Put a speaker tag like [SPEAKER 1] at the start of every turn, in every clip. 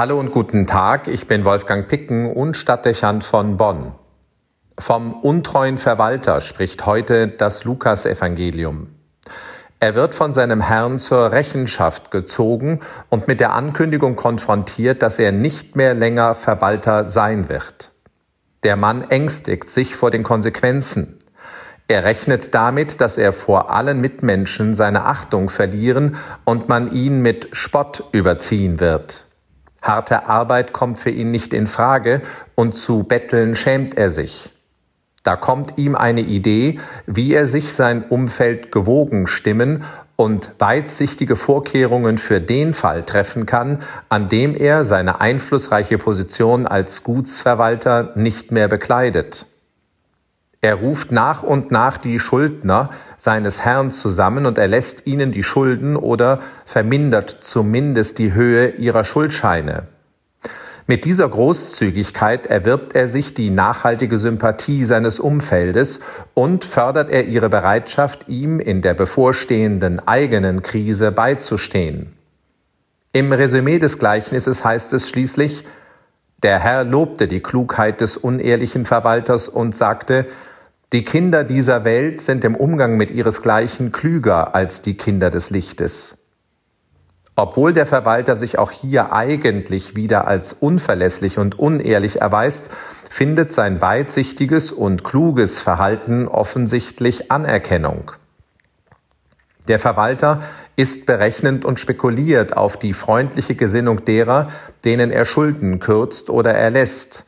[SPEAKER 1] Hallo und guten Tag, ich bin Wolfgang Picken und Stadtdechant von Bonn. Vom untreuen Verwalter spricht heute das Lukasevangelium. Er wird von seinem Herrn zur Rechenschaft gezogen und mit der Ankündigung konfrontiert, dass er nicht mehr länger Verwalter sein wird. Der Mann ängstigt sich vor den Konsequenzen. Er rechnet damit, dass er vor allen Mitmenschen seine Achtung verlieren und man ihn mit Spott überziehen wird. Harte Arbeit kommt für ihn nicht in Frage und zu betteln schämt er sich. Da kommt ihm eine Idee, wie er sich sein Umfeld gewogen stimmen und weitsichtige Vorkehrungen für den Fall treffen kann, an dem er seine einflussreiche Position als Gutsverwalter nicht mehr bekleidet. Er ruft nach und nach die Schuldner seines Herrn zusammen und erlässt ihnen die Schulden oder vermindert zumindest die Höhe ihrer Schuldscheine. Mit dieser Großzügigkeit erwirbt er sich die nachhaltige Sympathie seines Umfeldes und fördert er ihre Bereitschaft, ihm in der bevorstehenden eigenen Krise beizustehen. Im Resümee des Gleichnisses heißt es schließlich, der Herr lobte die Klugheit des unehrlichen Verwalters und sagte, die Kinder dieser Welt sind im Umgang mit ihresgleichen klüger als die Kinder des Lichtes. Obwohl der Verwalter sich auch hier eigentlich wieder als unverlässlich und unehrlich erweist, findet sein weitsichtiges und kluges Verhalten offensichtlich Anerkennung. Der Verwalter ist berechnend und spekuliert auf die freundliche Gesinnung derer, denen er Schulden kürzt oder erlässt.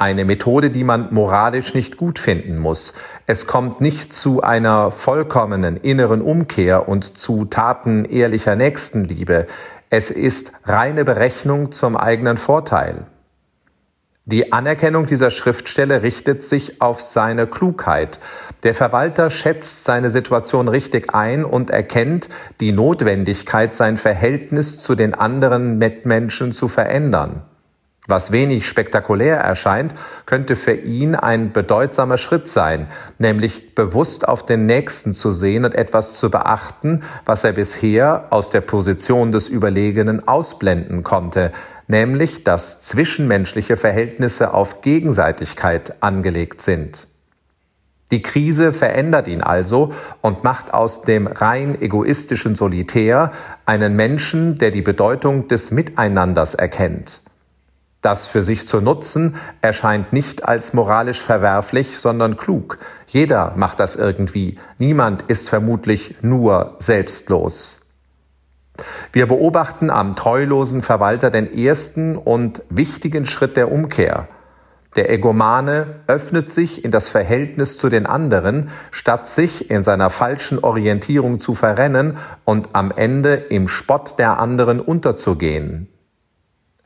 [SPEAKER 1] Eine Methode, die man moralisch nicht gut finden muss. Es kommt nicht zu einer vollkommenen inneren Umkehr und zu Taten ehrlicher Nächstenliebe. Es ist reine Berechnung zum eigenen Vorteil. Die Anerkennung dieser Schriftstelle richtet sich auf seine Klugheit. Der Verwalter schätzt seine Situation richtig ein und erkennt die Notwendigkeit, sein Verhältnis zu den anderen Mitmenschen zu verändern. Was wenig spektakulär erscheint, könnte für ihn ein bedeutsamer Schritt sein, nämlich bewusst auf den Nächsten zu sehen und etwas zu beachten, was er bisher aus der Position des Überlegenen ausblenden konnte, nämlich dass zwischenmenschliche Verhältnisse auf Gegenseitigkeit angelegt sind. Die Krise verändert ihn also und macht aus dem rein egoistischen Solitär einen Menschen, der die Bedeutung des Miteinanders erkennt. Das für sich zu nutzen erscheint nicht als moralisch verwerflich, sondern klug. Jeder macht das irgendwie. Niemand ist vermutlich nur selbstlos. Wir beobachten am treulosen Verwalter den ersten und wichtigen Schritt der Umkehr. Der Egomane öffnet sich in das Verhältnis zu den anderen, statt sich in seiner falschen Orientierung zu verrennen und am Ende im Spott der anderen unterzugehen.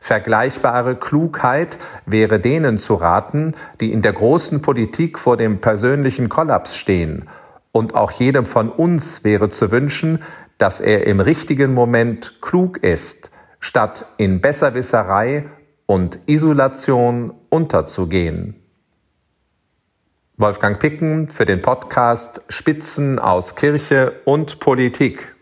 [SPEAKER 1] Vergleichbare Klugheit wäre denen zu raten, die in der großen Politik vor dem persönlichen Kollaps stehen. Und auch jedem von uns wäre zu wünschen, dass er im richtigen Moment klug ist, statt in Besserwisserei und Isolation unterzugehen. Wolfgang Picken für den Podcast Spitzen aus Kirche und Politik.